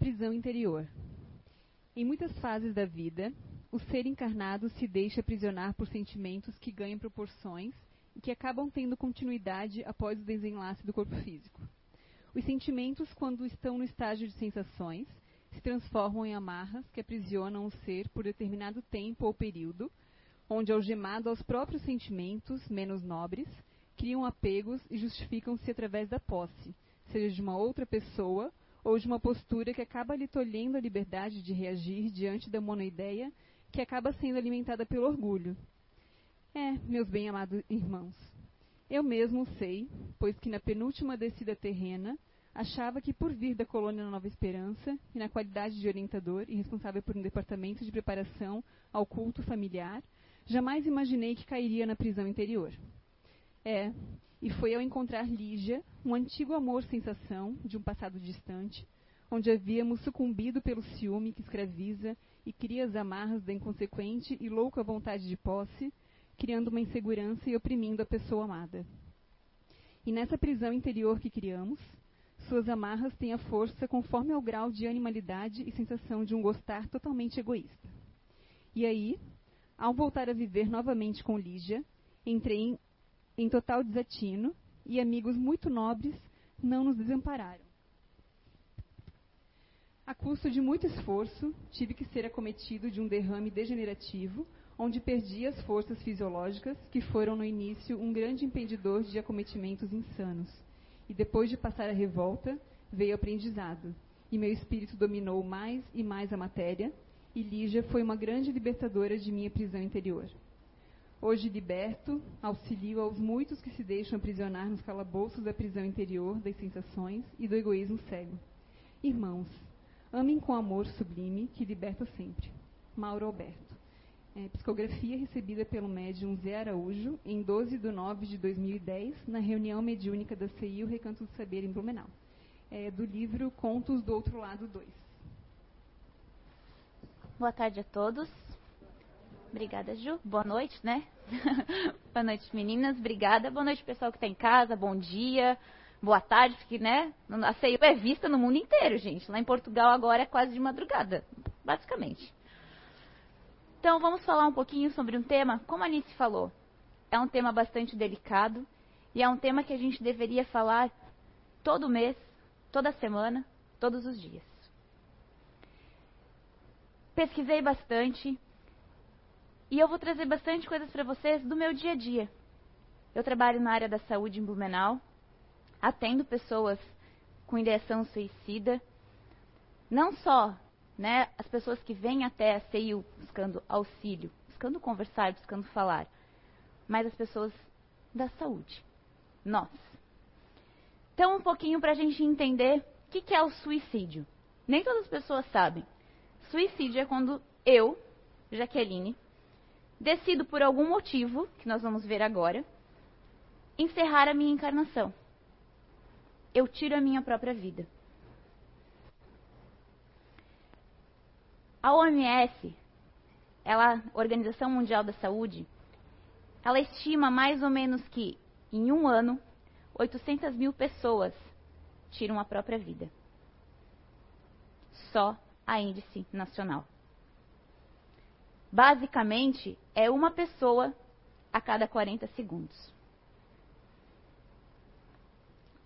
prisão interior. Em muitas fases da vida, o ser encarnado se deixa aprisionar por sentimentos que ganham proporções e que acabam tendo continuidade após o desenlace do corpo físico. Os sentimentos, quando estão no estágio de sensações, se transformam em amarras que aprisionam o ser por determinado tempo ou período, onde, algemado aos próprios sentimentos menos nobres, criam apegos e justificam-se através da posse, seja de uma outra pessoa ou de uma postura que acaba lhe tolhendo a liberdade de reagir diante da monoideia que acaba sendo alimentada pelo orgulho. É, meus bem-amados irmãos, eu mesmo sei, pois que na penúltima descida terrena achava que por vir da colônia Nova Esperança e na qualidade de orientador e responsável por um departamento de preparação ao culto familiar, jamais imaginei que cairia na prisão interior. É, e foi ao encontrar Lígia, um antigo amor-sensação de um passado distante, onde havíamos sucumbido pelo ciúme que escraviza e cria as amarras da inconsequente e louca vontade de posse, criando uma insegurança e oprimindo a pessoa amada. E nessa prisão interior que criamos, suas amarras têm a força conforme ao grau de animalidade e sensação de um gostar totalmente egoísta. E aí, ao voltar a viver novamente com Lígia, entrei em, total desatino e amigos muito nobres não nos desampararam. A custo de muito esforço, tive que ser acometido de um derrame degenerativo, onde perdi as forças fisiológicas, que foram no início um grande impedidor de acometimentos insanos. E depois de passar a revolta, veio o aprendizado, e meu espírito dominou mais e mais a matéria, e Lígia foi uma grande libertadora de minha prisão interior. Hoje liberto, auxilio aos muitos que se deixam aprisionar nos calabouços da prisão interior, das sensações e do egoísmo cego. Irmãos, Amem com amor sublime que liberta sempre. Mauro Alberto. É, psicografia recebida pelo médium Zé Araújo em 12 de nove de 2010, na reunião mediúnica da CI, o Recanto do Saber, em Blumenau. É, do livro Contos do Outro Lado 2. Boa tarde a todos. Obrigada, Ju. Boa noite, né? Boa noite, meninas. Obrigada. Boa noite, pessoal que está em casa. Bom dia boa tarde, que, né? A CEIU é vista no mundo inteiro, gente. Lá em Portugal agora é quase de madrugada, basicamente. Então vamos falar um pouquinho sobre um tema, como a Anice falou, é um tema bastante delicado e é um tema que a gente deveria falar todo mês, toda semana, todos os dias. Pesquisei bastante e eu vou trazer bastante coisas para vocês do meu dia a dia. Eu trabalho na área da saúde em Blumenau atendo pessoas com ideação suicida. Não só né, as pessoas que vêm até a CEIU buscando auxílio, buscando conversar, buscando falar, mas as pessoas da saúde. Nós. Então, um pouquinho para a gente entender o que, que é o suicídio. Nem todas as pessoas sabem. Suicídio é quando eu, Jaqueline, decido por algum motivo, que nós vamos ver agora, encerrar a minha encarnação eu tiro a minha própria vida. A OMS, ela, Organização Mundial da Saúde, ela estima mais ou menos que, em um ano, 800 mil pessoas tiram a própria vida. Só a índice nacional. Basicamente, é uma pessoa a cada 40 segundos.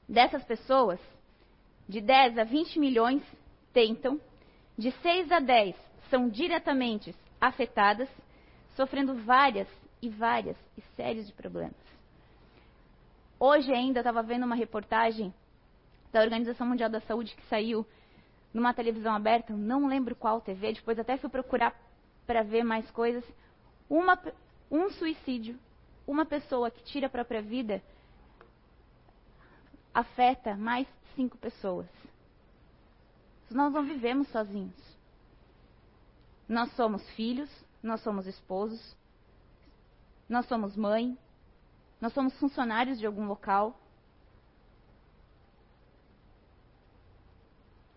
Dessas pessoas, de 10 a 20 milhões tentam, de 6 a 10 são diretamente afetadas, sofrendo várias e várias e sérios de problemas. Hoje ainda estava vendo uma reportagem da Organização Mundial da Saúde que saiu numa televisão aberta, não lembro qual TV, depois até fui procurar para ver mais coisas. Uma, um suicídio, uma pessoa que tira a própria vida, afeta mais cinco pessoas. Nós não vivemos sozinhos. Nós somos filhos, nós somos esposos, nós somos mãe, nós somos funcionários de algum local.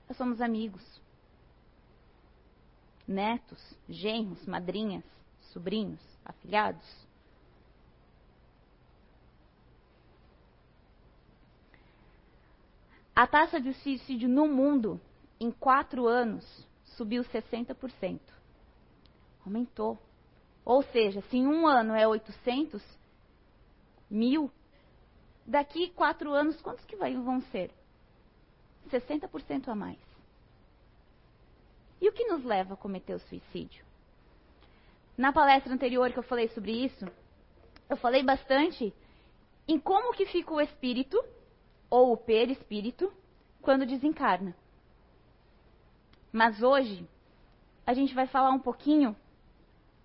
Nós somos amigos, netos, genros, madrinhas, sobrinhos, afilhados. A taxa de suicídio no mundo em quatro anos, subiu 60%. Aumentou. Ou seja, se em um ano é 800 mil, daqui quatro anos, quantos que vão ser? 60% a mais. E o que nos leva a cometer o suicídio? Na palestra anterior que eu falei sobre isso, eu falei bastante em como que fica o espírito, ou o perispírito, quando desencarna. Mas hoje, a gente vai falar um pouquinho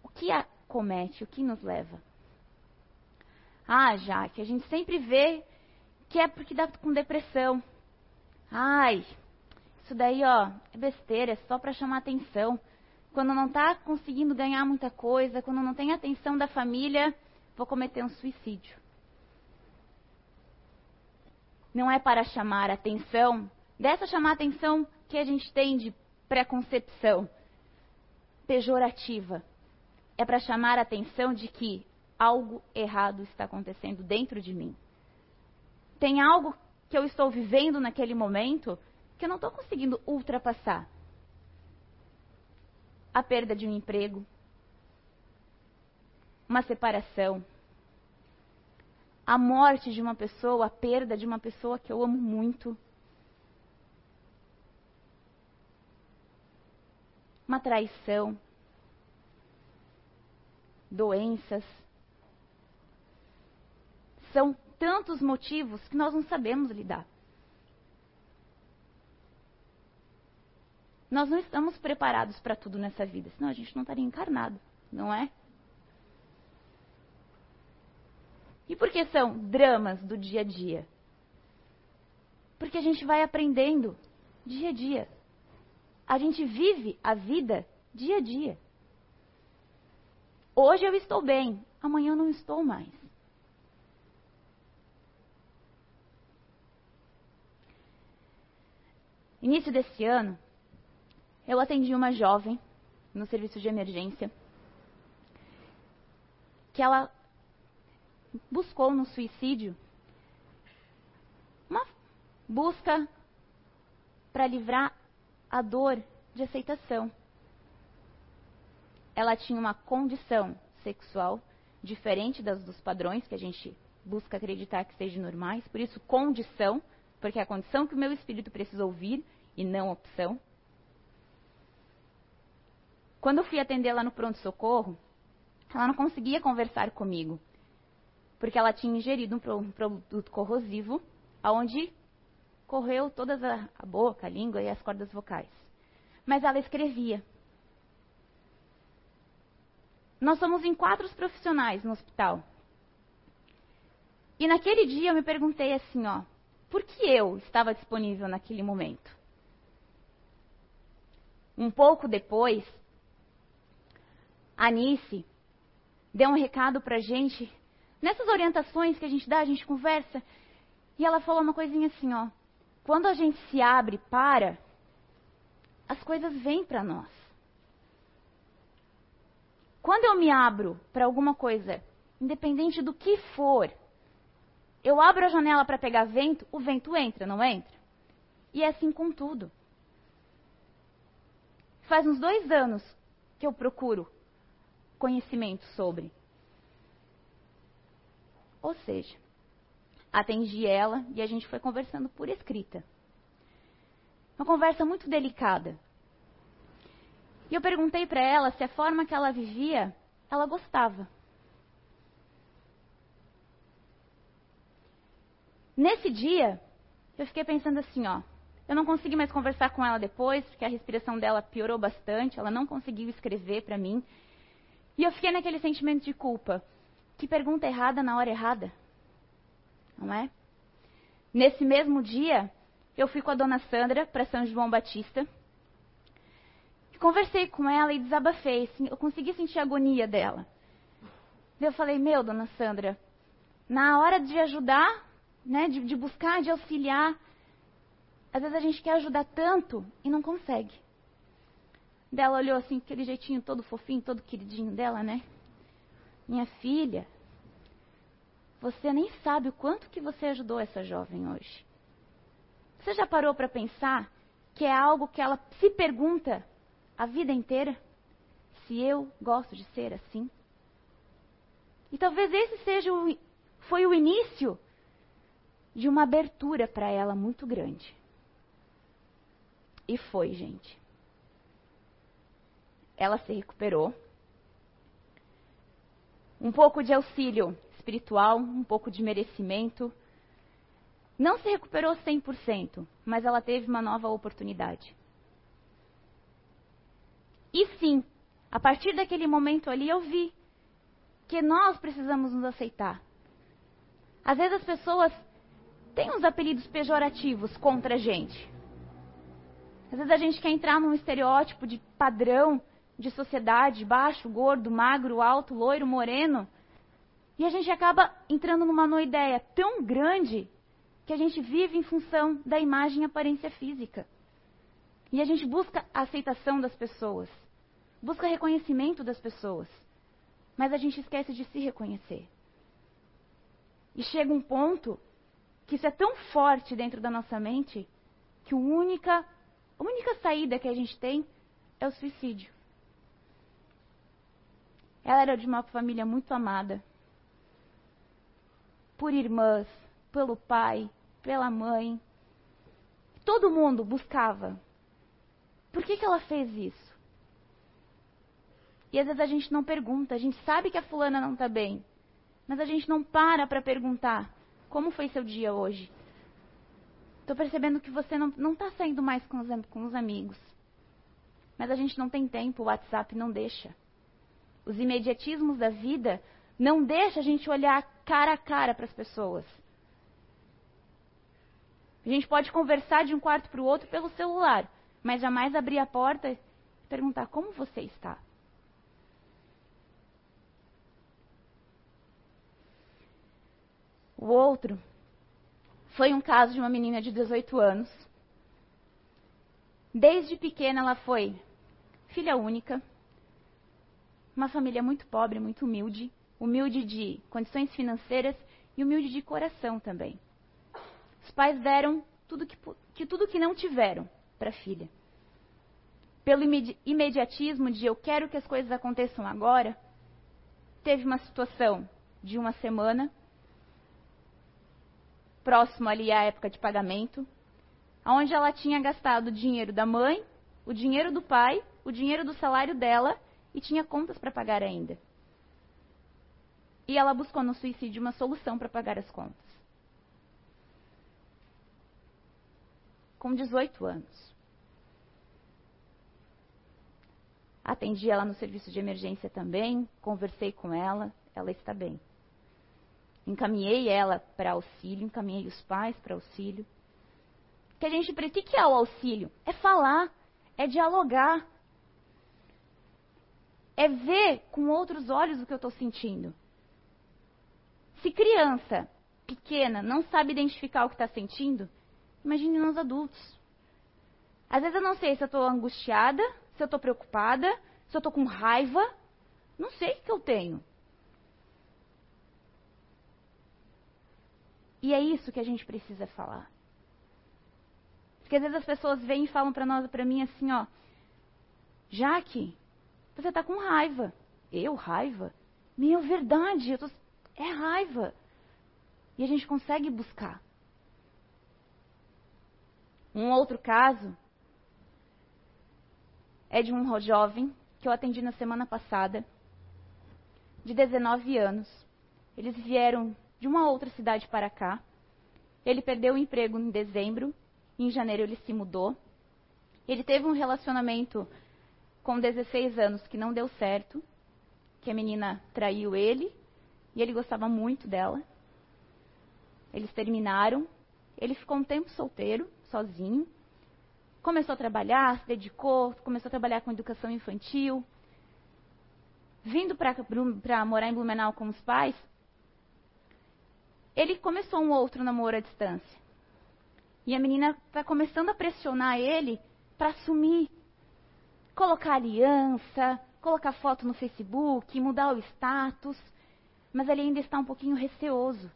o que acomete, o que nos leva. Ah, Jaque, a gente sempre vê que é porque dá com depressão. Ai, isso daí, ó, é besteira, é só para chamar atenção. Quando não está conseguindo ganhar muita coisa, quando não tem atenção da família, vou cometer um suicídio. Não é para chamar atenção, dessa chamar atenção que a gente tem de preconcepção pejorativa. É para chamar atenção de que algo errado está acontecendo dentro de mim. Tem algo que eu estou vivendo naquele momento que eu não estou conseguindo ultrapassar. A perda de um emprego, uma separação, a morte de uma pessoa, a perda de uma pessoa que eu amo muito. Uma traição, doenças. São tantos motivos que nós não sabemos lidar. Nós não estamos preparados para tudo nessa vida, senão a gente não estaria encarnado, não é? E por que são dramas do dia a dia? Porque a gente vai aprendendo dia a dia. A gente vive a vida dia a dia. Hoje eu estou bem, amanhã eu não estou mais. Início desse ano, eu atendi uma jovem no serviço de emergência que ela buscou no suicídio uma busca para livrar a dor de aceitação. Ela tinha uma condição sexual diferente das dos padrões que a gente busca acreditar que sejam normais, por isso condição, porque é a condição que o meu espírito precisa ouvir e não opção. Quando eu fui atendê-la no pronto-socorro, ela não conseguia conversar comigo porque ela tinha ingerido um produto corrosivo, aonde correu toda a boca, a língua e as cordas vocais. Mas ela escrevia. Nós somos em quatro profissionais no hospital. E naquele dia eu me perguntei assim, ó, por que eu estava disponível naquele momento? Um pouco depois, Anice deu um recado pra gente Nessas orientações que a gente dá, a gente conversa. E ela falou uma coisinha assim, ó. Quando a gente se abre para, as coisas vêm para nós. Quando eu me abro para alguma coisa, independente do que for, eu abro a janela para pegar vento, o vento entra, não entra? E é assim com tudo. Faz uns dois anos que eu procuro conhecimento sobre. Ou seja, atendi ela e a gente foi conversando por escrita. Uma conversa muito delicada. E eu perguntei para ela se a forma que ela vivia, ela gostava. Nesse dia, eu fiquei pensando assim, ó, eu não consegui mais conversar com ela depois, porque a respiração dela piorou bastante, ela não conseguiu escrever para mim. E eu fiquei naquele sentimento de culpa. Que pergunta errada na hora errada. Não é? Nesse mesmo dia, eu fui com a dona Sandra para São João Batista. Conversei com ela e desabafei. Assim, eu consegui sentir a agonia dela. Eu falei, meu, dona Sandra, na hora de ajudar, né, de, de buscar, de auxiliar, às vezes a gente quer ajudar tanto e não consegue. Dela olhou assim, aquele jeitinho todo fofinho, todo queridinho dela, né? Minha filha, você nem sabe o quanto que você ajudou essa jovem hoje. Você já parou para pensar que é algo que ela se pergunta a vida inteira? Se eu gosto de ser assim? E talvez esse seja o, foi o início de uma abertura para ela muito grande. E foi, gente. Ela se recuperou. Um pouco de auxílio espiritual, um pouco de merecimento. Não se recuperou 100%, mas ela teve uma nova oportunidade. E sim, a partir daquele momento ali eu vi que nós precisamos nos aceitar. Às vezes as pessoas têm uns apelidos pejorativos contra a gente. Às vezes a gente quer entrar num estereótipo de padrão de sociedade, baixo, gordo, magro, alto, loiro, moreno. E a gente acaba entrando numa noideia tão grande que a gente vive em função da imagem e aparência física. E a gente busca a aceitação das pessoas, busca reconhecimento das pessoas. Mas a gente esquece de se reconhecer. E chega um ponto que isso é tão forte dentro da nossa mente que a única, a única saída que a gente tem é o suicídio. Ela era de uma família muito amada. Por irmãs, pelo pai, pela mãe. Todo mundo buscava. Por que, que ela fez isso? E às vezes a gente não pergunta, a gente sabe que a fulana não está bem, mas a gente não para para perguntar como foi seu dia hoje. Estou percebendo que você não está saindo mais com os, com os amigos. Mas a gente não tem tempo, o WhatsApp não deixa. Os imediatismos da vida não deixa a gente olhar cara a cara para as pessoas. A gente pode conversar de um quarto para o outro pelo celular, mas jamais abrir a porta e perguntar como você está. O outro foi um caso de uma menina de 18 anos. Desde pequena ela foi filha única, uma família muito pobre, muito humilde, humilde de condições financeiras e humilde de coração também. Os pais deram tudo que, que tudo que não tiveram para a filha. Pelo imediatismo de eu quero que as coisas aconteçam agora, teve uma situação de uma semana, próximo ali à época de pagamento, onde ela tinha gastado o dinheiro da mãe, o dinheiro do pai, o dinheiro do salário dela e tinha contas para pagar ainda. E ela buscou no suicídio uma solução para pagar as contas. Com 18 anos. Atendi ela no serviço de emergência também, conversei com ela, ela está bem. Encaminhei ela para auxílio, encaminhei os pais para auxílio. Que a gente, o que é o auxílio? É falar, é dialogar, é ver com outros olhos o que eu estou sentindo. Se criança pequena não sabe identificar o que está sentindo, imagine nós adultos. Às vezes eu não sei se eu estou angustiada, se eu estou preocupada, se eu estou com raiva. Não sei o que eu tenho. E é isso que a gente precisa falar. Porque às vezes as pessoas vêm e falam para nós, para mim assim, ó, Jaque, você está com raiva. Eu, raiva? Meu, verdade, tô... é raiva. E a gente consegue buscar. Um outro caso é de um jovem que eu atendi na semana passada, de 19 anos. Eles vieram de uma outra cidade para cá. Ele perdeu o emprego em dezembro, em janeiro ele se mudou. Ele teve um relacionamento com 16 anos que não deu certo, que a menina traiu ele e ele gostava muito dela. Eles terminaram. Ele ficou um tempo solteiro, sozinho. Começou a trabalhar, se dedicou, começou a trabalhar com educação infantil. Vindo para morar em Blumenau com os pais, ele começou um outro namoro à distância. E a menina está começando a pressionar ele para assumir colocar aliança, colocar foto no Facebook, mudar o status, mas ele ainda está um pouquinho receoso.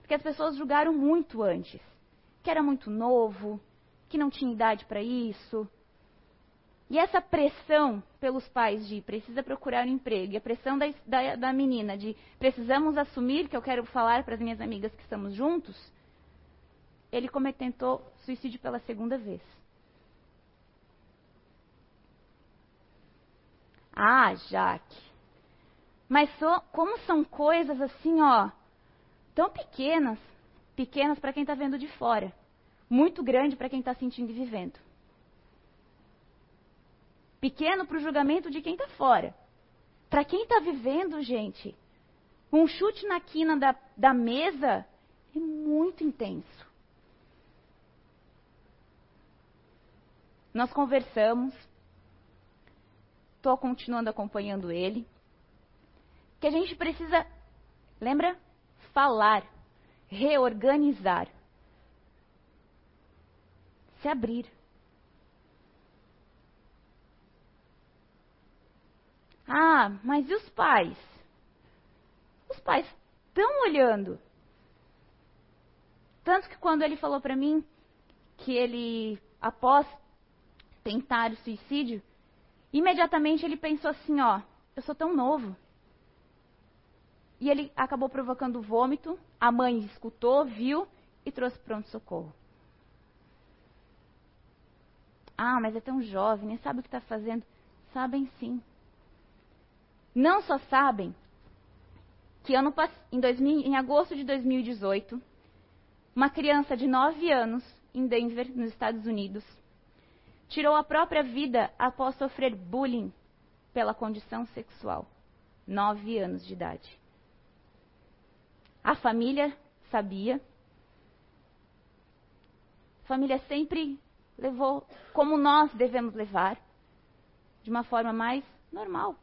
Porque as pessoas julgaram muito antes, que era muito novo, que não tinha idade para isso. E essa pressão pelos pais de precisa procurar um emprego, e a pressão da, da, da menina de precisamos assumir que eu quero falar para as minhas amigas que estamos juntos, ele tentou suicídio pela segunda vez. Ah, Jaque. Mas so, como são coisas assim, ó, tão pequenas, pequenas para quem está vendo de fora, muito grande para quem está sentindo e vivendo. Pequeno para o julgamento de quem está fora. Para quem está vivendo, gente, um chute na quina da, da mesa é muito intenso. Nós conversamos, estou continuando acompanhando ele. Que a gente precisa, lembra? Falar, reorganizar, se abrir. Ah, mas e os pais? Os pais estão olhando. Tanto que quando ele falou para mim que ele, após tentar o suicídio, imediatamente ele pensou assim, ó, eu sou tão novo. E ele acabou provocando vômito, a mãe escutou, viu e trouxe pronto-socorro. Ah, mas é tão jovem, nem sabe o que está fazendo. Sabem sim. Não só sabem que ano, em, 2000, em agosto de 2018, uma criança de 9 anos, em Denver, nos Estados Unidos, tirou a própria vida após sofrer bullying pela condição sexual. Nove anos de idade. A família sabia. A família sempre levou como nós devemos levar, de uma forma mais normal.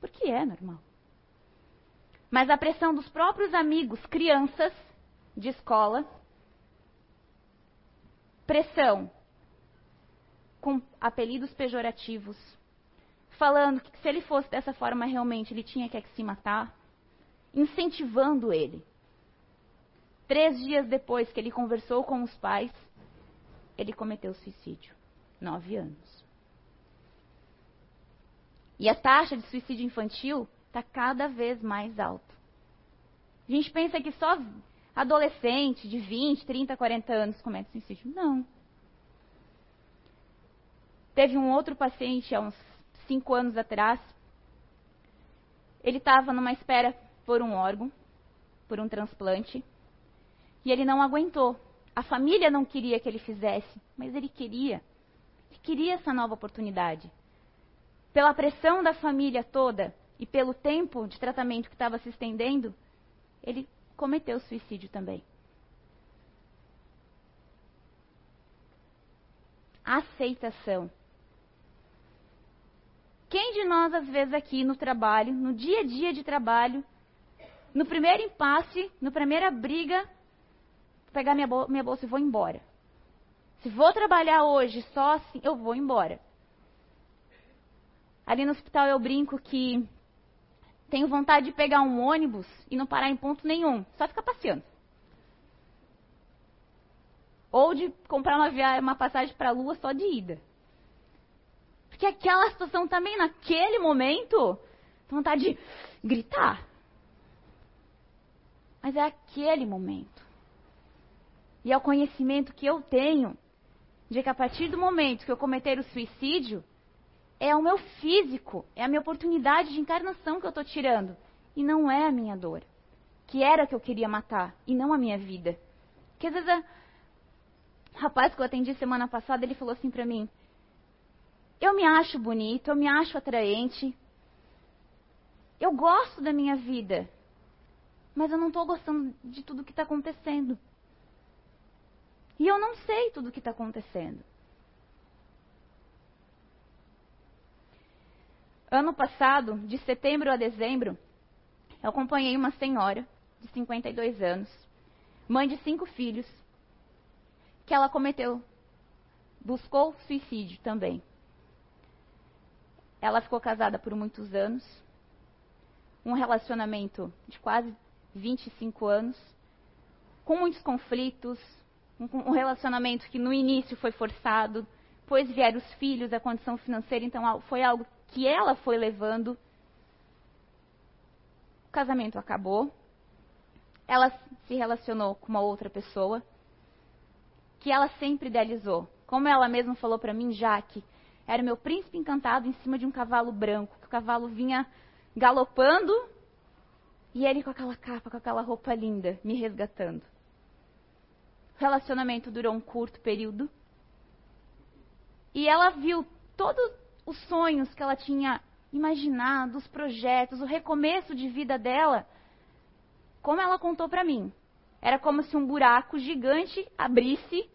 Porque é normal. Mas a pressão dos próprios amigos, crianças de escola, pressão com apelidos pejorativos, falando que se ele fosse dessa forma realmente ele tinha que se matar, incentivando ele. Três dias depois que ele conversou com os pais, ele cometeu suicídio. Nove anos. E a taxa de suicídio infantil está cada vez mais alta. A gente pensa que só adolescente de 20, 30, 40 anos comete suicídio. Não. Teve um outro paciente há uns cinco anos atrás. Ele estava numa espera por um órgão, por um transplante, e ele não aguentou. A família não queria que ele fizesse, mas ele queria. Ele queria essa nova oportunidade. Pela pressão da família toda e pelo tempo de tratamento que estava se estendendo, ele cometeu suicídio também. Aceitação. Quem de nós, às vezes, aqui no trabalho, no dia a dia de trabalho, no primeiro impasse, na primeira briga, pegar minha, bol minha bolsa e vou embora? Se vou trabalhar hoje só assim, eu vou embora. Ali no hospital eu brinco que tenho vontade de pegar um ônibus e não parar em ponto nenhum, só ficar passeando. Ou de comprar uma, uma passagem para a lua só de ida. Porque aquela situação também, naquele momento, vontade de gritar. Mas é aquele momento. E é o conhecimento que eu tenho de que a partir do momento que eu cometer o suicídio, é o meu físico, é a minha oportunidade de encarnação que eu estou tirando. E não é a minha dor. Que era que eu queria matar, e não a minha vida. Porque às vezes, o rapaz que eu atendi semana passada, ele falou assim para mim: eu me acho bonito, eu me acho atraente. Eu gosto da minha vida. Mas eu não estou gostando de tudo que está acontecendo. E eu não sei tudo o que está acontecendo. Ano passado, de setembro a dezembro, eu acompanhei uma senhora de 52 anos, mãe de cinco filhos, que ela cometeu, buscou suicídio também. Ela ficou casada por muitos anos, um relacionamento de quase 25 anos, com muitos conflitos, um relacionamento que no início foi forçado, depois vieram os filhos, a condição financeira, então foi algo que ela foi levando. O casamento acabou. Ela se relacionou com uma outra pessoa que ela sempre idealizou. Como ela mesma falou para mim, Jaque, era meu príncipe encantado em cima de um cavalo branco, que o cavalo vinha galopando e ele com aquela capa, com aquela roupa linda, me resgatando. O relacionamento durou um curto período. E ela viu todos os sonhos que ela tinha imaginado, os projetos, o recomeço de vida dela, como ela contou para mim. Era como se um buraco gigante abrisse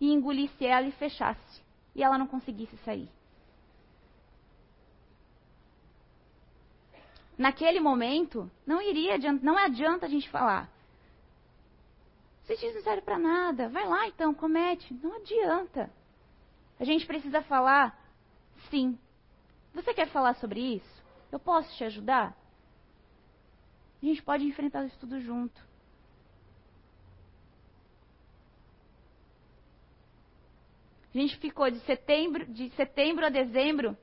e engolisse ela e fechasse. E ela não conseguisse sair. Naquele momento, não iria adianta, não adianta a gente falar. Vocês não serve para nada. Vai lá então, comete. Não adianta. A gente precisa falar sim. Você quer falar sobre isso? Eu posso te ajudar? A gente pode enfrentar isso tudo junto. A gente ficou de setembro, de setembro a dezembro.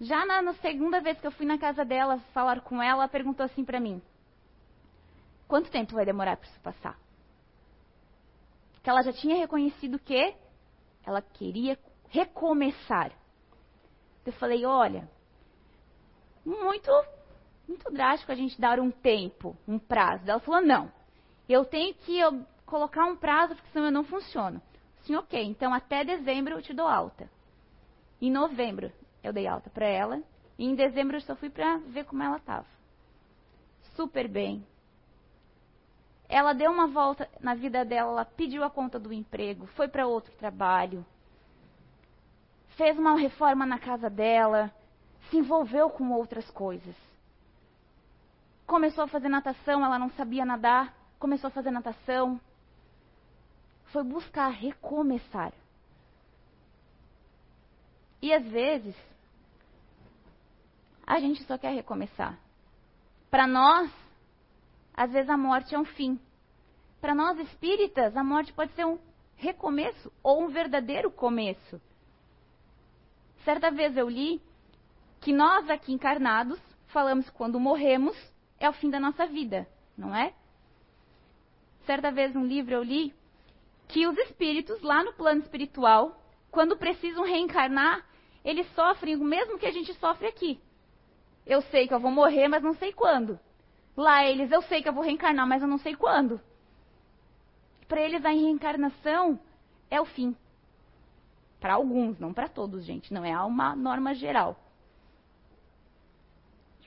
Já na, na segunda vez que eu fui na casa dela falar com ela, ela perguntou assim para mim: Quanto tempo vai demorar para isso passar? Que ela já tinha reconhecido que ela queria recomeçar. Eu falei: Olha, muito muito drástico a gente dar um tempo, um prazo. Ela falou: não, eu tenho que eu, colocar um prazo, porque senão eu não funciono. Sim, ok, então até dezembro eu te dou alta. Em novembro eu dei alta para ela. E em dezembro eu só fui para ver como ela estava. Super bem. Ela deu uma volta na vida dela, ela pediu a conta do emprego, foi para outro trabalho, fez uma reforma na casa dela, se envolveu com outras coisas começou a fazer natação, ela não sabia nadar, começou a fazer natação. Foi buscar recomeçar. E às vezes, a gente só quer recomeçar. Para nós, às vezes a morte é um fim. Para nós espíritas, a morte pode ser um recomeço ou um verdadeiro começo. Certa vez eu li que nós aqui encarnados falamos que quando morremos, é o fim da nossa vida, não é? Certa vez num livro eu li que os espíritos lá no plano espiritual, quando precisam reencarnar, eles sofrem o mesmo que a gente sofre aqui. Eu sei que eu vou morrer, mas não sei quando. Lá eles, eu sei que eu vou reencarnar, mas eu não sei quando. Para eles a reencarnação é o fim. Para alguns, não para todos, gente, não é uma norma geral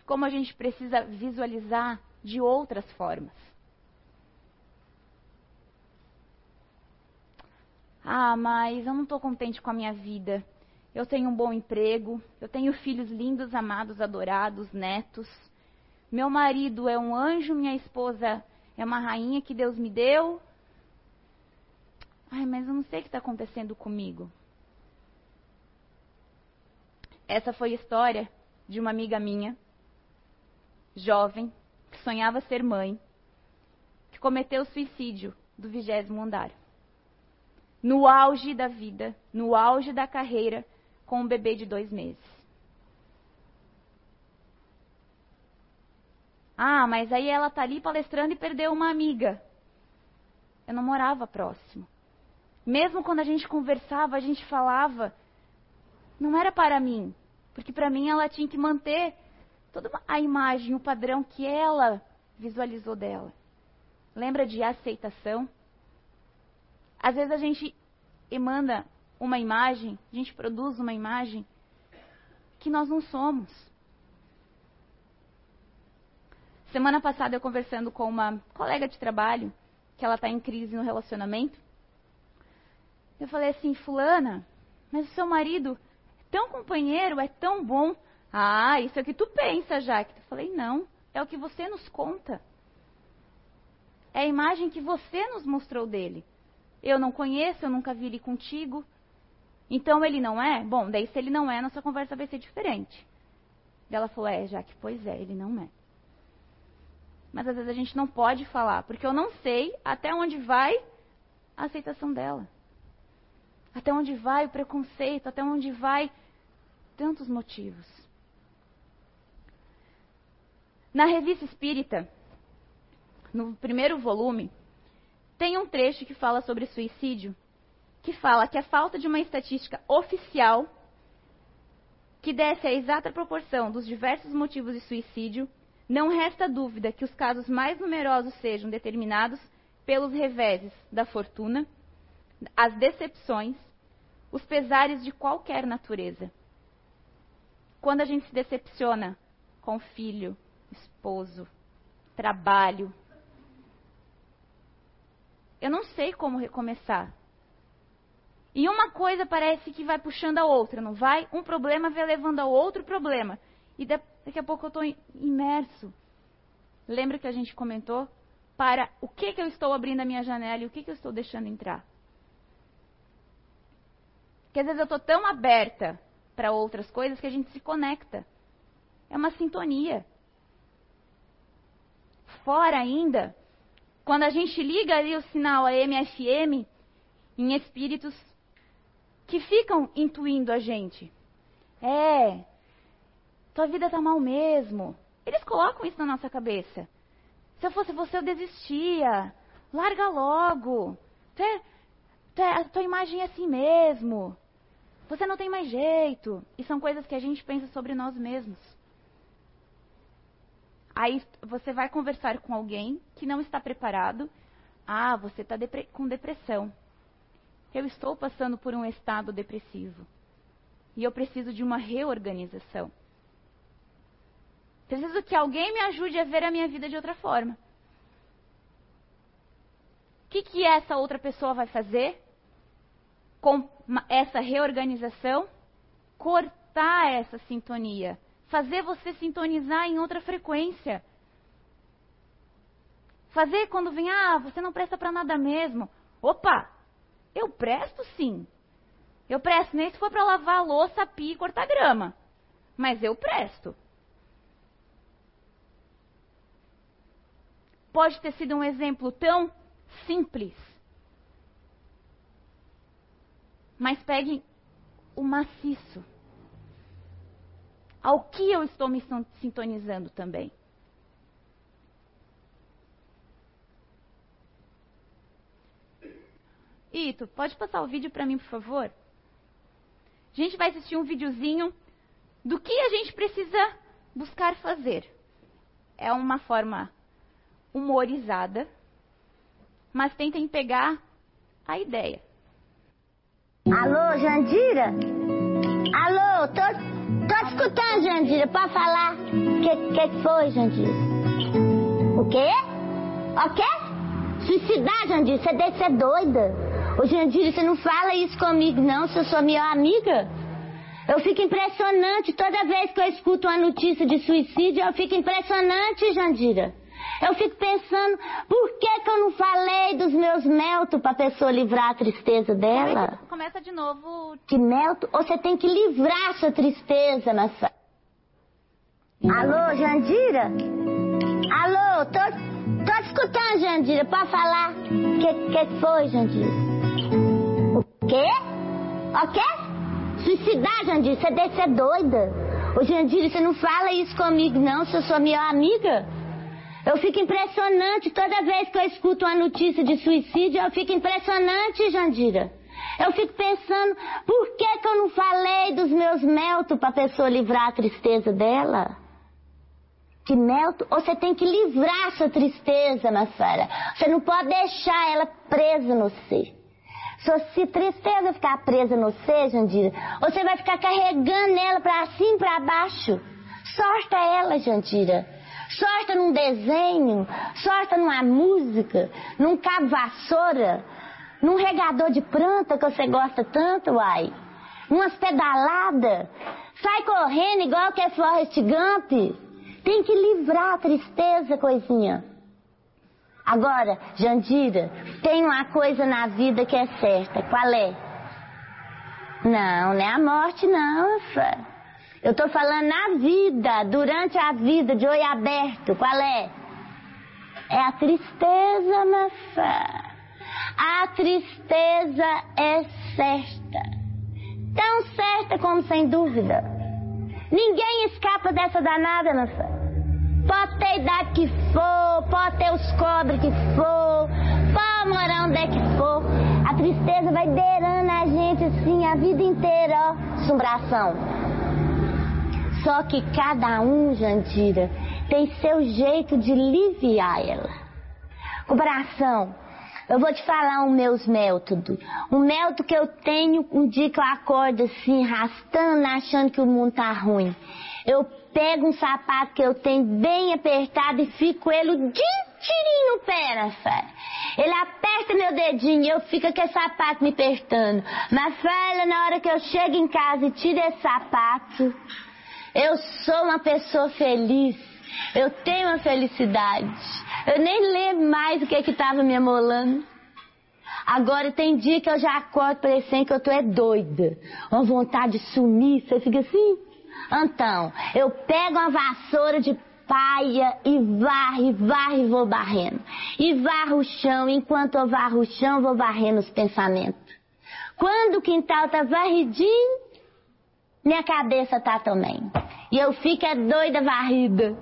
como a gente precisa visualizar de outras formas. Ah, mas eu não estou contente com a minha vida. Eu tenho um bom emprego, eu tenho filhos lindos, amados, adorados, netos. Meu marido é um anjo, minha esposa é uma rainha que Deus me deu. Ai, mas eu não sei o que está acontecendo comigo. Essa foi a história de uma amiga minha jovem, que sonhava ser mãe, que cometeu suicídio do vigésimo andar. No auge da vida, no auge da carreira, com um bebê de dois meses. Ah, mas aí ela tá ali palestrando e perdeu uma amiga. Eu não morava próximo. Mesmo quando a gente conversava, a gente falava, não era para mim, porque para mim ela tinha que manter toda a imagem, o padrão que ela visualizou dela. Lembra de aceitação? Às vezes a gente emana uma imagem, a gente produz uma imagem que nós não somos. Semana passada eu conversando com uma colega de trabalho, que ela está em crise no relacionamento. Eu falei assim, fulana, mas o seu marido é tão companheiro, é tão bom, ah, isso é o que tu pensa, Jaque. Eu falei, não, é o que você nos conta. É a imagem que você nos mostrou dele. Eu não conheço, eu nunca vi ele contigo. Então ele não é? Bom, daí se ele não é, nossa conversa vai ser diferente. Ela falou, é, Jaque, pois é, ele não é. Mas às vezes a gente não pode falar, porque eu não sei até onde vai a aceitação dela? Até onde vai o preconceito? Até onde vai tantos motivos? Na revista Espírita, no primeiro volume, tem um trecho que fala sobre suicídio, que fala que a falta de uma estatística oficial que desse a exata proporção dos diversos motivos de suicídio, não resta dúvida que os casos mais numerosos sejam determinados pelos reveses da fortuna, as decepções, os pesares de qualquer natureza. Quando a gente se decepciona com filho, esposo, trabalho, eu não sei como recomeçar. E uma coisa parece que vai puxando a outra, não vai? Um problema vai levando ao outro problema. E daqui a pouco eu estou imerso. Lembra que a gente comentou? Para o que, que eu estou abrindo a minha janela e o que, que eu estou deixando entrar. Porque às vezes eu estou tão aberta para outras coisas que a gente se conecta. É uma sintonia. Fora ainda, quando a gente liga ali o sinal AM/FM em espíritos que ficam intuindo a gente. É, tua vida tá mal mesmo. Eles colocam isso na nossa cabeça. Se eu fosse você, eu desistia. Larga logo. a tua imagem é assim mesmo. Você não tem mais jeito. E são coisas que a gente pensa sobre nós mesmos. Aí você vai conversar com alguém que não está preparado. Ah, você está depre com depressão. Eu estou passando por um estado depressivo. E eu preciso de uma reorganização. Preciso que alguém me ajude a ver a minha vida de outra forma. O que, que essa outra pessoa vai fazer? com essa reorganização, cortar essa sintonia, fazer você sintonizar em outra frequência. Fazer quando vem, ah, você não presta para nada mesmo. Opa, eu presto sim. Eu presto nem se for para lavar a louça, pia e cortar grama. Mas eu presto. Pode ter sido um exemplo tão simples mas pegue o maciço. Ao que eu estou me sintonizando também. Ito, pode passar o vídeo para mim, por favor? A gente vai assistir um videozinho do que a gente precisa buscar fazer. É uma forma humorizada, mas tentem pegar a ideia. Alô, Jandira? Alô, tô, escutando, Jandira. Pode falar? O que, que foi, Jandira? O quê? O quê? Suicidar, Jandira? Você deve ser doida. Ô, Jandira, você não fala isso comigo, não, se eu sou minha amiga. Eu fico impressionante toda vez que eu escuto uma notícia de suicídio, eu fico impressionante, Jandira. Eu fico pensando, por que, que eu não falei dos meus meltos para a pessoa livrar a tristeza dela? Começa, de novo. De melto? Ou você tem que livrar sua tristeza, Massa? Alô, Jandira? Alô, tô, tô escutando, Jandira. Pode falar? O que, que foi, Jandira? O quê? O quê? Suicidar, Jandira? Você deve ser doida. Ô, Jandira, você não fala isso comigo, não, se eu sou minha amiga. Eu fico impressionante toda vez que eu escuto uma notícia de suicídio, eu fico impressionante, Jandira. Eu fico pensando, por que, que eu não falei dos meus meltos para a pessoa livrar a tristeza dela? Que melto? Você tem que livrar sua tristeza, Massara. Você não pode deixar ela presa no você. Se tristeza ficar presa no você, Jandira, você vai ficar carregando ela para cima e para baixo. Sorta ela, Jandira sorta num desenho, sorta numa música, num cabo vassoura, num regador de planta que você gosta tanto, uai. Umas pedaladas. Sai correndo igual que é Forrest Gump. Tem que livrar a tristeza, coisinha. Agora, Jandira, tem uma coisa na vida que é certa. Qual é? Não, não é a morte, não, Fã. Eu estou falando na vida, durante a vida, de olho aberto. Qual é? É a tristeza, Mafá. A tristeza é certa. Tão certa como sem dúvida. Ninguém escapa dessa danada, nossa. Pode ter idade que for, pode ter os cobres que for, pode morar onde é que for. A tristeza vai beirando a gente assim a vida inteira, ó. Assombração. Só que cada um, Jandira, tem seu jeito de aliviar ela. Coração, eu vou te falar os meus métodos. Um método que eu tenho um dia que eu acordo assim, arrastando, achando que o mundo tá ruim. Eu pego um sapato que eu tenho bem apertado e fico ele o dia pé, né, fé. Ele aperta meu dedinho e eu fico com esse sapato me apertando. Mas, fé, na hora que eu chego em casa e tiro esse sapato, eu sou uma pessoa feliz. Eu tenho uma felicidade. Eu nem lembro mais o que que estava me amolando. Agora tem dia que eu já acordo parecendo que eu tô é doida. Uma vontade de sumir, você fica assim. Então, eu pego uma vassoura de paia e varre, varre e vou barrendo. E varro o chão, enquanto eu varro o chão, vou varrendo os pensamentos. Quando o quintal tá varridinho, minha cabeça tá também. E eu fico é doida varrida.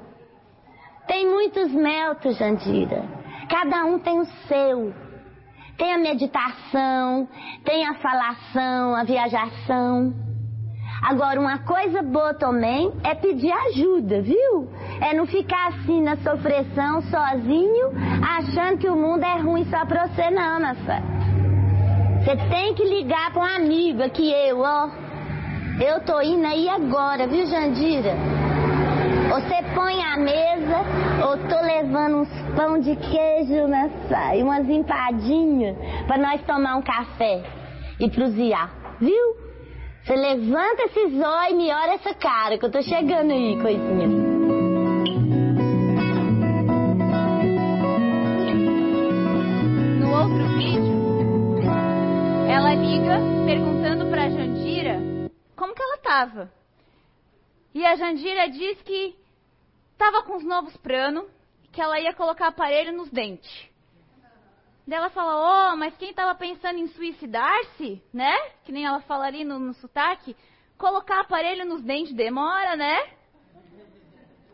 Tem muitos meltos, Jandira. Cada um tem o seu. Tem a meditação, tem a falação, a viajação. Agora, uma coisa boa também é pedir ajuda, viu? É não ficar assim na sofreção, sozinho, achando que o mundo é ruim só pra você, não, nossa. Você tem que ligar pra um amigo aqui, eu, ó. Eu tô indo aí agora, viu, Jandira? Você põe a mesa, ou tô levando uns pão de queijo nessa, e umas empadinhas para nós tomar um café e prosear, viu? Você levanta esses olhos e me olha essa cara, que eu tô chegando aí, coisinha. Como que ela tava. E a Jandira diz que tava com os novos planos, que ela ia colocar aparelho nos dentes. Daí ela fala, oh, mas quem estava pensando em suicidar-se, né? Que nem ela falaria no, no sotaque, colocar aparelho nos dentes demora, né?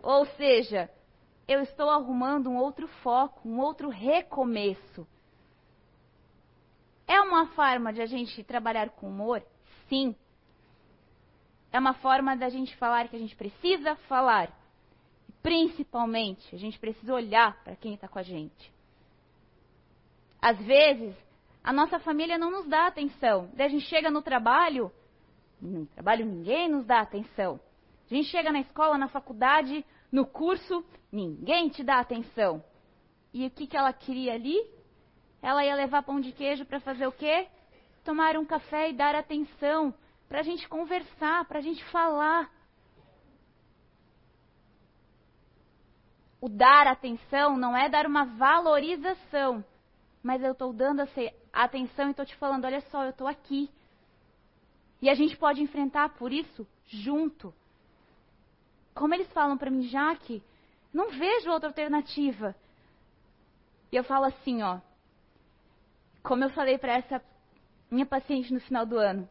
Ou seja, eu estou arrumando um outro foco, um outro recomeço. É uma forma de a gente trabalhar com humor? Sim. É uma forma da gente falar que a gente precisa falar. Principalmente, a gente precisa olhar para quem está com a gente. Às vezes, a nossa família não nos dá atenção. Daí a gente chega no trabalho, no trabalho ninguém nos dá atenção. A gente chega na escola, na faculdade, no curso, ninguém te dá atenção. E o que, que ela queria ali? Ela ia levar pão de queijo para fazer o quê? Tomar um café e dar atenção, para a gente conversar, para a gente falar. O dar atenção não é dar uma valorização, mas eu estou dando atenção e estou te falando: olha só, eu estou aqui. E a gente pode enfrentar por isso junto. Como eles falam para mim, Jaque, não vejo outra alternativa. E eu falo assim, ó. Como eu falei para essa minha paciente no final do ano,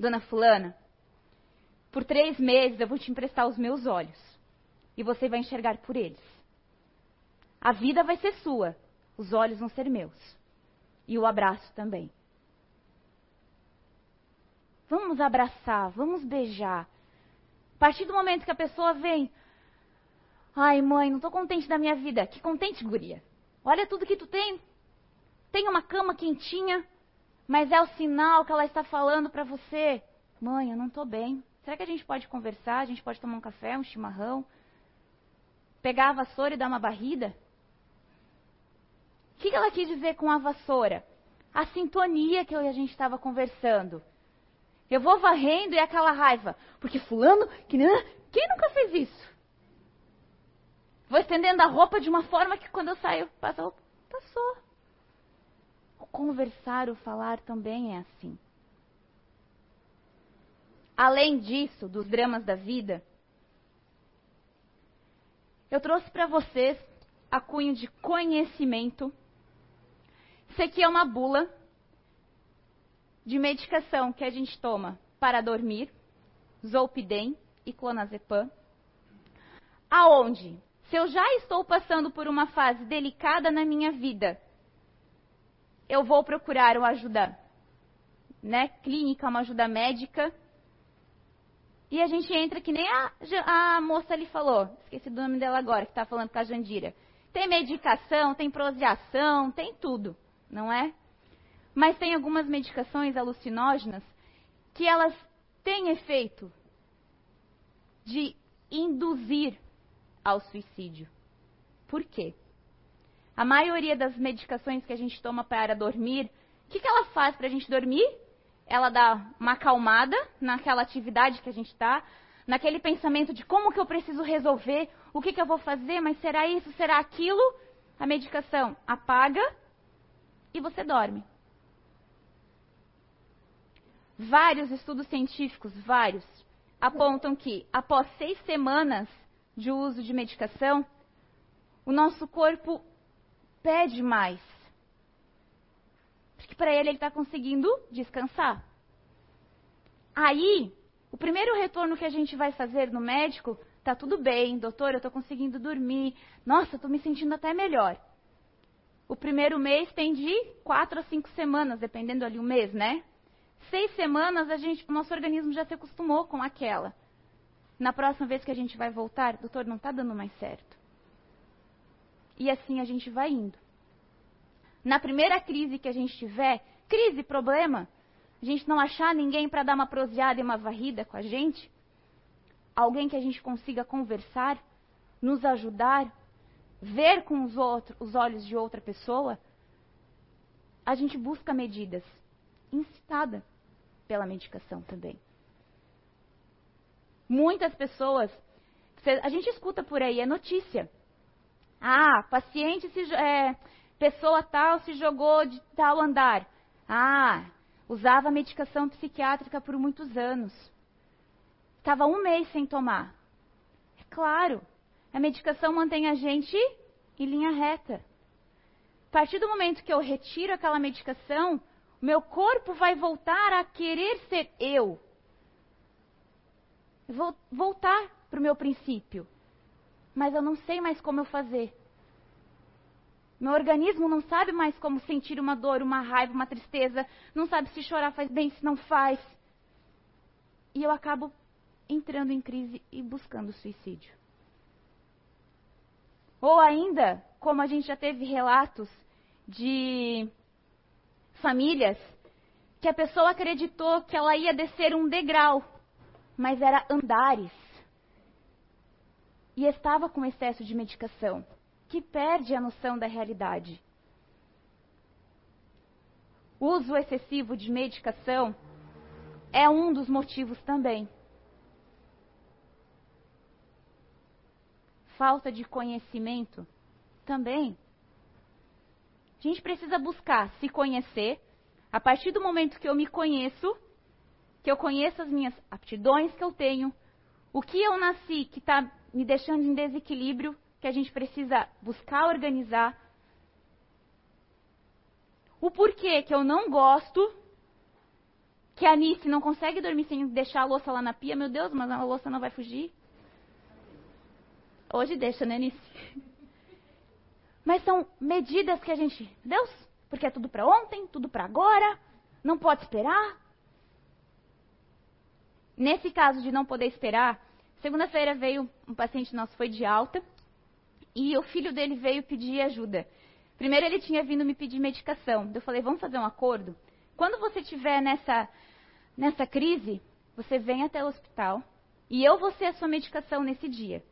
Dona Fulana, por três meses eu vou te emprestar os meus olhos e você vai enxergar por eles. A vida vai ser sua, os olhos vão ser meus. E o abraço também. Vamos abraçar, vamos beijar. A partir do momento que a pessoa vem, ai mãe, não estou contente da minha vida. Que contente, guria. Olha tudo que tu tem. Tem uma cama quentinha, mas é o sinal que ela está falando para você. Mãe, eu não estou bem. Será que a gente pode conversar? A gente pode tomar um café, um chimarrão? Pegar a vassoura e dar uma barrida? O que ela quis dizer com a vassoura? A sintonia que a gente estava conversando. Eu vou varrendo e aquela raiva. Porque fulano, que quem nunca fez isso? Vou estendendo a roupa de uma forma que quando eu saio, passou, passou. Conversar, o falar também é assim. Além disso, dos dramas da vida, eu trouxe para vocês a cunho de conhecimento Isso aqui é uma bula de medicação que a gente toma para dormir, Zolpidem e Clonazepam, aonde, se eu já estou passando por uma fase delicada na minha vida, eu vou procurar uma ajuda né, clínica, uma ajuda médica, e a gente entra que nem a, a moça ali falou, esqueci do nome dela agora, que está falando com a Jandira. Tem medicação, tem proseação, tem tudo, não é? Mas tem algumas medicações alucinógenas que elas têm efeito de induzir ao suicídio. Por quê? A maioria das medicações que a gente toma para dormir, o que, que ela faz para a gente dormir? Ela dá uma acalmada naquela atividade que a gente está, naquele pensamento de como que eu preciso resolver, o que, que eu vou fazer, mas será isso, será aquilo? A medicação apaga e você dorme. Vários estudos científicos, vários, apontam que após seis semanas de uso de medicação, o nosso corpo pede mais. Porque para ele ele está conseguindo descansar. Aí, o primeiro retorno que a gente vai fazer no médico, tá tudo bem, doutor, eu estou conseguindo dormir. Nossa, estou me sentindo até melhor. O primeiro mês tem de quatro a cinco semanas, dependendo ali o mês, né? seis semanas, a gente, o nosso organismo já se acostumou com aquela. Na próxima vez que a gente vai voltar, doutor, não está dando mais certo. E assim a gente vai indo. Na primeira crise que a gente tiver, crise, problema, a gente não achar ninguém para dar uma proseada e uma varrida com a gente, alguém que a gente consiga conversar, nos ajudar, ver com os, outros, os olhos de outra pessoa, a gente busca medidas incitada pela medicação também. Muitas pessoas, a gente escuta por aí, é notícia. Ah, paciente se, é, pessoa tal se jogou de tal andar. Ah, usava medicação psiquiátrica por muitos anos. Estava um mês sem tomar. É claro, a medicação mantém a gente em linha reta. A partir do momento que eu retiro aquela medicação, meu corpo vai voltar a querer ser eu. Vou voltar para o meu princípio. Mas eu não sei mais como eu fazer. Meu organismo não sabe mais como sentir uma dor, uma raiva, uma tristeza. Não sabe se chorar faz bem, se não faz. E eu acabo entrando em crise e buscando suicídio. Ou ainda, como a gente já teve relatos de famílias que a pessoa acreditou que ela ia descer um degrau, mas era andares. E estava com excesso de medicação, que perde a noção da realidade. O uso excessivo de medicação é um dos motivos também. Falta de conhecimento também a gente precisa buscar se conhecer. A partir do momento que eu me conheço, que eu conheço as minhas aptidões que eu tenho, o que eu nasci que está me deixando em desequilíbrio, que a gente precisa buscar organizar. O porquê que eu não gosto, que a Nice não consegue dormir sem deixar a louça lá na pia. Meu Deus, mas a louça não vai fugir. Hoje deixa, né, Nice? Mas são medidas que a gente. Deus, porque é tudo para ontem, tudo para agora, não pode esperar. Nesse caso de não poder esperar, segunda-feira veio um paciente nosso, foi de alta, e o filho dele veio pedir ajuda. Primeiro ele tinha vindo me pedir medicação. Eu falei, vamos fazer um acordo? Quando você estiver nessa, nessa crise, você vem até o hospital e eu vou ser a sua medicação nesse dia.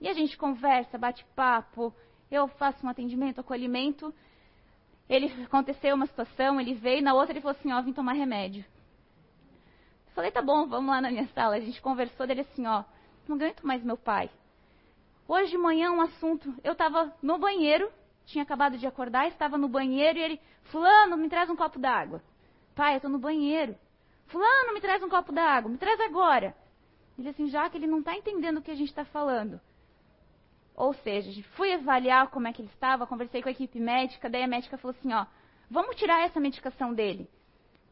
E a gente conversa, bate papo, eu faço um atendimento, acolhimento. Ele aconteceu uma situação, ele veio, na outra ele falou assim, ó, vim tomar remédio. Falei, tá bom, vamos lá na minha sala. A gente conversou dele assim, ó, não aguento mais meu pai. Hoje de manhã um assunto, eu estava no banheiro, tinha acabado de acordar, estava no banheiro e ele, fulano, me traz um copo d'água. Pai, eu estou no banheiro. Fulano, me traz um copo d'água, me traz agora. Ele assim, já que ele não está entendendo o que a gente está falando. Ou seja, fui avaliar como é que ele estava, conversei com a equipe médica, daí a médica falou assim, ó, Vamos tirar essa medicação dele.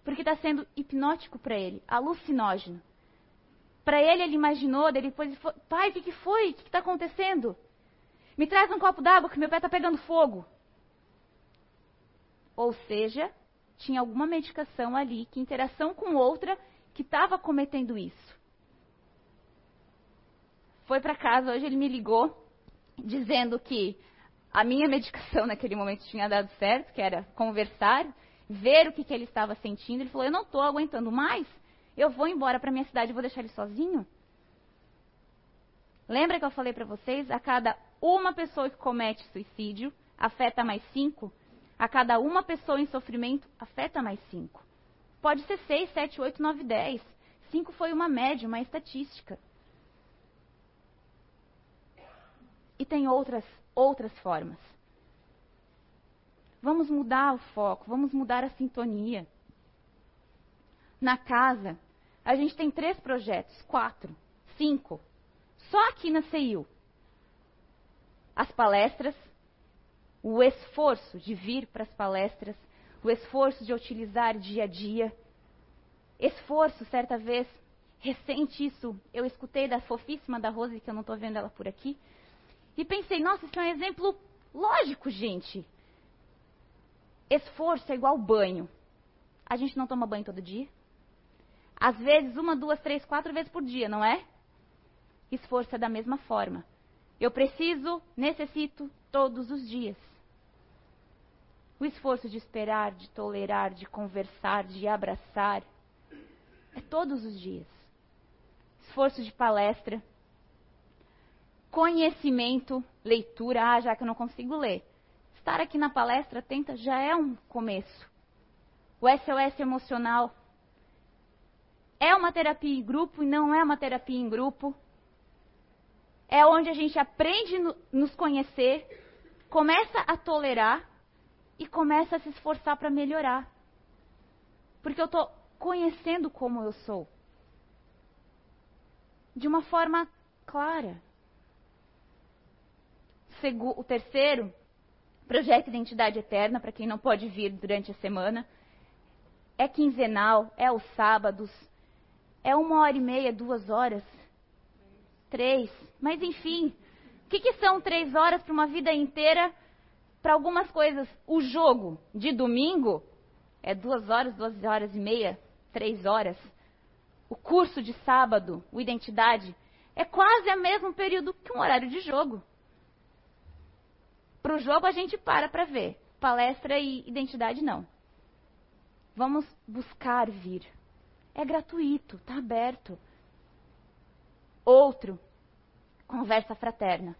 Porque está sendo hipnótico para ele, alucinógeno. Para ele, ele imaginou, depois ele falou, pai, o que, que foi? O que está acontecendo? Me traz um copo d'água que meu pé está pegando fogo. Ou seja, tinha alguma medicação ali, que interação com outra, que estava cometendo isso. Foi para casa, hoje ele me ligou, dizendo que a minha medicação naquele momento tinha dado certo, que era conversar, ver o que, que ele estava sentindo. Ele falou: Eu não estou aguentando mais, eu vou embora para minha cidade vou deixar ele sozinho. Lembra que eu falei para vocês? A cada uma pessoa que comete suicídio, afeta mais cinco. A cada uma pessoa em sofrimento, afeta mais cinco. Pode ser seis, sete, oito, nove, dez. Cinco foi uma média, uma estatística. E tem outras, outras formas. Vamos mudar o foco, vamos mudar a sintonia. Na casa, a gente tem três projetos, quatro, cinco. Só aqui na CEIU. As palestras, o esforço de vir para as palestras, o esforço de utilizar dia a dia. Esforço, certa vez, recente isso, eu escutei da fofíssima da Rose, que eu não estou vendo ela por aqui, e pensei, nossa, isso é um exemplo lógico, gente. Esforço é igual banho. A gente não toma banho todo dia? Às vezes, uma, duas, três, quatro vezes por dia, não é? Esforço é da mesma forma. Eu preciso, necessito todos os dias. O esforço de esperar, de tolerar, de conversar, de abraçar, é todos os dias. Esforço de palestra, conhecimento, leitura. Ah, já que eu não consigo ler. Estar aqui na palestra tenta já é um começo. O SOS emocional é uma terapia em grupo e não é uma terapia em grupo. É onde a gente aprende a nos conhecer, começa a tolerar e começa a se esforçar para melhorar. Porque eu estou conhecendo como eu sou. De uma forma clara. O terceiro, projeto Identidade Eterna, para quem não pode vir durante a semana. É quinzenal, é aos sábados, é uma hora e meia, duas horas, três. Mas enfim, o que, que são três horas para uma vida inteira? Para algumas coisas, o jogo de domingo é duas horas, duas horas e meia, três horas. O curso de sábado, o identidade, é quase o mesmo período que um horário de jogo. Para o jogo a gente para para ver. Palestra e identidade não. Vamos buscar vir. É gratuito, está aberto. Outro, conversa fraterna.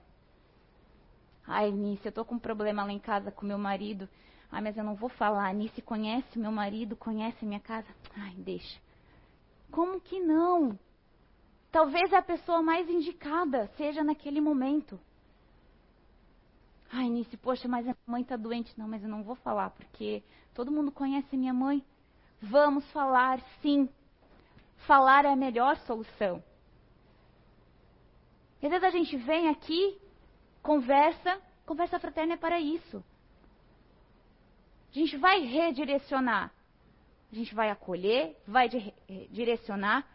Ai, Nice, eu tô com um problema lá em casa com meu marido. Ai, mas eu não vou falar. Nice conhece meu marido, conhece minha casa. Ai, deixa. Como que não? Talvez a pessoa mais indicada seja naquele momento. Ai, Nice, poxa, mas a mãe está doente. Não, mas eu não vou falar, porque todo mundo conhece minha mãe. Vamos falar, sim. Falar é a melhor solução. E às vezes a gente vem aqui, conversa, conversa fraterna é para isso. A gente vai redirecionar. A gente vai acolher, vai direcionar.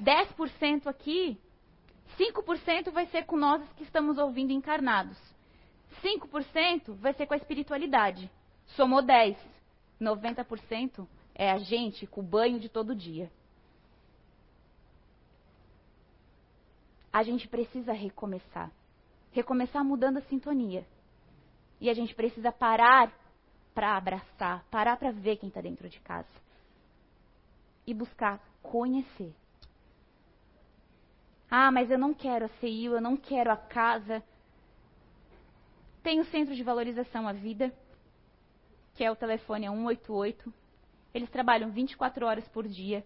10% aqui, 5% vai ser com nós que estamos ouvindo encarnados. 5% vai ser com a espiritualidade. Somou 10. 90% é a gente com o banho de todo dia. A gente precisa recomeçar. Recomeçar mudando a sintonia. E a gente precisa parar para abraçar, parar para ver quem está dentro de casa. E buscar conhecer. Ah, mas eu não quero a CIU, eu não quero a casa. Tem o Centro de Valorização à Vida, que é o telefone 188. Eles trabalham 24 horas por dia.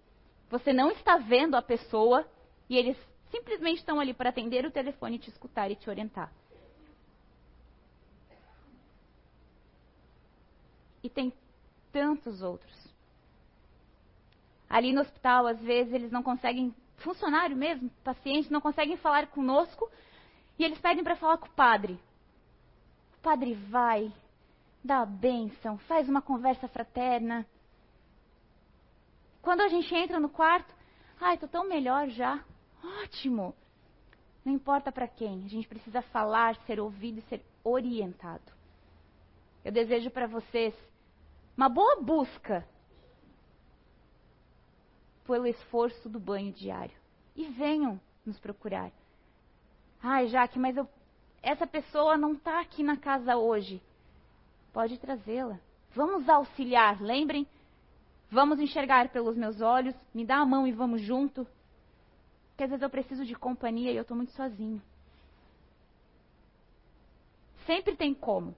Você não está vendo a pessoa e eles simplesmente estão ali para atender o telefone, te escutar e te orientar. E tem tantos outros. Ali no hospital, às vezes, eles não conseguem, funcionário mesmo, pacientes, não conseguem falar conosco e eles pedem para falar com o padre. Padre vai, dá a bênção, faz uma conversa fraterna. Quando a gente entra no quarto, ai, tô tão melhor já. Ótimo. Não importa para quem, a gente precisa falar, ser ouvido e ser orientado. Eu desejo para vocês uma boa busca pelo esforço do banho diário. E venham nos procurar. Ai, Jaque, mas eu, essa pessoa não está aqui na casa hoje. Pode trazê-la. Vamos auxiliar, lembrem? Vamos enxergar pelos meus olhos, me dá a mão e vamos junto. Porque às vezes eu preciso de companhia e eu estou muito sozinho. Sempre tem como.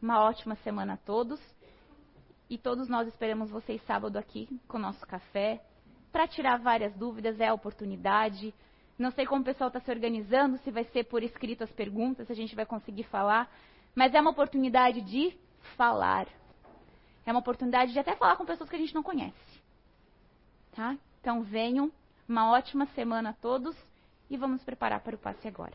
Uma ótima semana a todos. E todos nós esperamos vocês sábado aqui com o nosso café. Para tirar várias dúvidas, é a oportunidade. Não sei como o pessoal está se organizando, se vai ser por escrito as perguntas, se a gente vai conseguir falar. Mas é uma oportunidade de falar. É uma oportunidade de até falar com pessoas que a gente não conhece. Tá? Então venham, uma ótima semana a todos e vamos preparar para o passe agora.